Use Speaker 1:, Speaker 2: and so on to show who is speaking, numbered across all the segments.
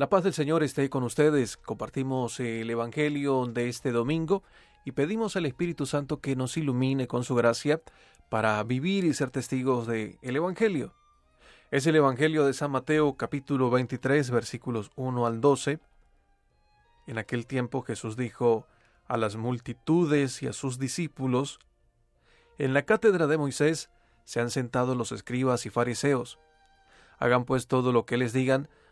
Speaker 1: La paz del Señor esté con ustedes. Compartimos el Evangelio de este domingo y pedimos al Espíritu Santo que nos ilumine con su gracia para vivir y ser testigos del Evangelio. Es el Evangelio de San Mateo capítulo 23 versículos 1 al 12. En aquel tiempo Jesús dijo a las multitudes y a sus discípulos, En la cátedra de Moisés se han sentado los escribas y fariseos. Hagan pues todo lo que les digan,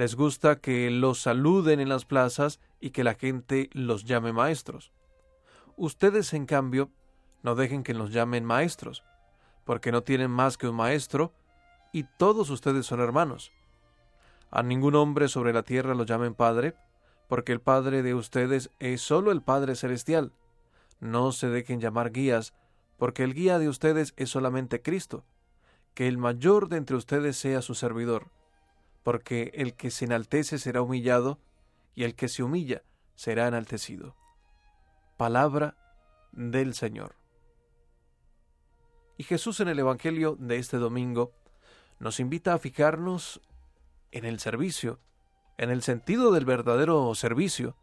Speaker 1: les gusta que los saluden en las plazas y que la gente los llame maestros. Ustedes, en cambio, no dejen que los llamen maestros, porque no tienen más que un maestro, y todos ustedes son hermanos. A ningún hombre sobre la tierra lo llamen Padre, porque el Padre de ustedes es solo el Padre Celestial. No se dejen llamar guías, porque el guía de ustedes es solamente Cristo. Que el mayor de entre ustedes sea su servidor porque el que se enaltece será humillado, y el que se humilla será enaltecido. Palabra del Señor. Y Jesús en el Evangelio de este domingo nos invita a fijarnos en el servicio, en el sentido del verdadero servicio,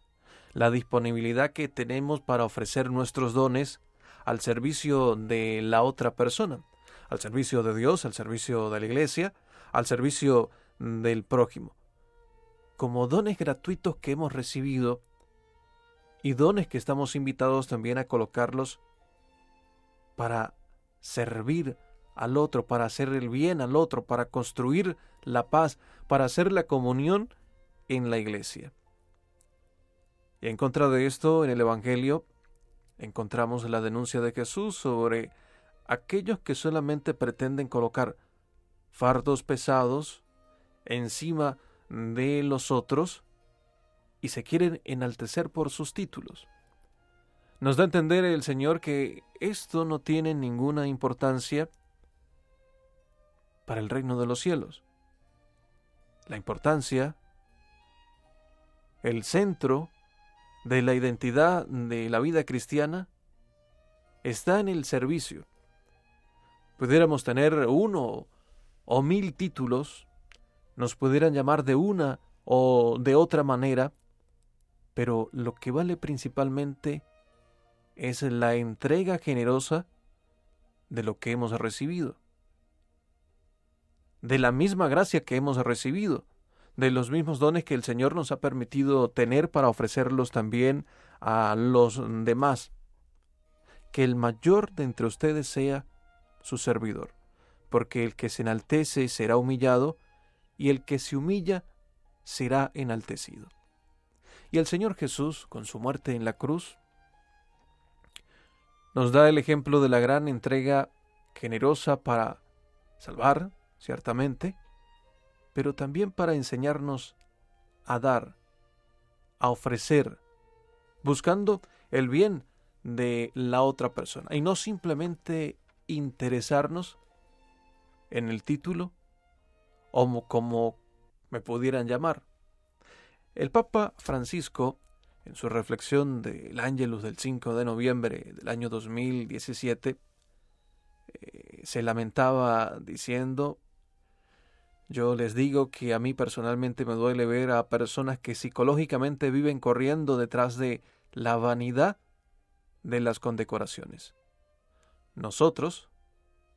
Speaker 1: la disponibilidad que tenemos para ofrecer nuestros dones al servicio de la otra persona, al servicio de Dios, al servicio de la Iglesia, al servicio del prójimo, como dones gratuitos que hemos recibido y dones que estamos invitados también a colocarlos para servir al otro, para hacer el bien al otro, para construir la paz, para hacer la comunión en la iglesia. Y en contra de esto, en el Evangelio, encontramos la denuncia de Jesús sobre aquellos que solamente pretenden colocar fardos pesados encima de los otros y se quieren enaltecer por sus títulos. Nos da a entender el Señor que esto no tiene ninguna importancia para el reino de los cielos. La importancia, el centro de la identidad de la vida cristiana está en el servicio. Pudiéramos tener uno o mil títulos nos pudieran llamar de una o de otra manera, pero lo que vale principalmente es la entrega generosa de lo que hemos recibido, de la misma gracia que hemos recibido, de los mismos dones que el Señor nos ha permitido tener para ofrecerlos también a los demás. Que el mayor de entre ustedes sea su servidor, porque el que se enaltece será humillado, y el que se humilla será enaltecido. Y el Señor Jesús, con su muerte en la cruz, nos da el ejemplo de la gran entrega generosa para salvar, ciertamente, pero también para enseñarnos a dar, a ofrecer, buscando el bien de la otra persona y no simplemente interesarnos en el título o como me pudieran llamar. El Papa Francisco, en su reflexión del Ángelus del 5 de noviembre del año 2017, eh, se lamentaba diciendo, yo les digo que a mí personalmente me duele ver a personas que psicológicamente viven corriendo detrás de la vanidad de las condecoraciones. Nosotros,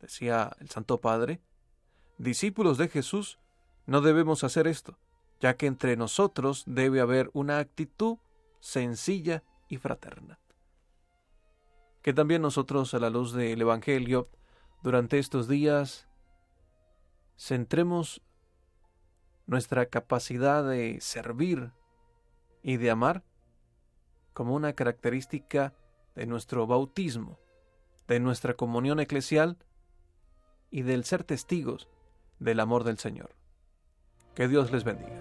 Speaker 1: decía el Santo Padre, discípulos de Jesús, no debemos hacer esto, ya que entre nosotros debe haber una actitud sencilla y fraterna. Que también nosotros, a la luz del Evangelio, durante estos días, centremos nuestra capacidad de servir y de amar como una característica de nuestro bautismo, de nuestra comunión eclesial y del ser testigos del amor del Señor. Que Dios les bendiga.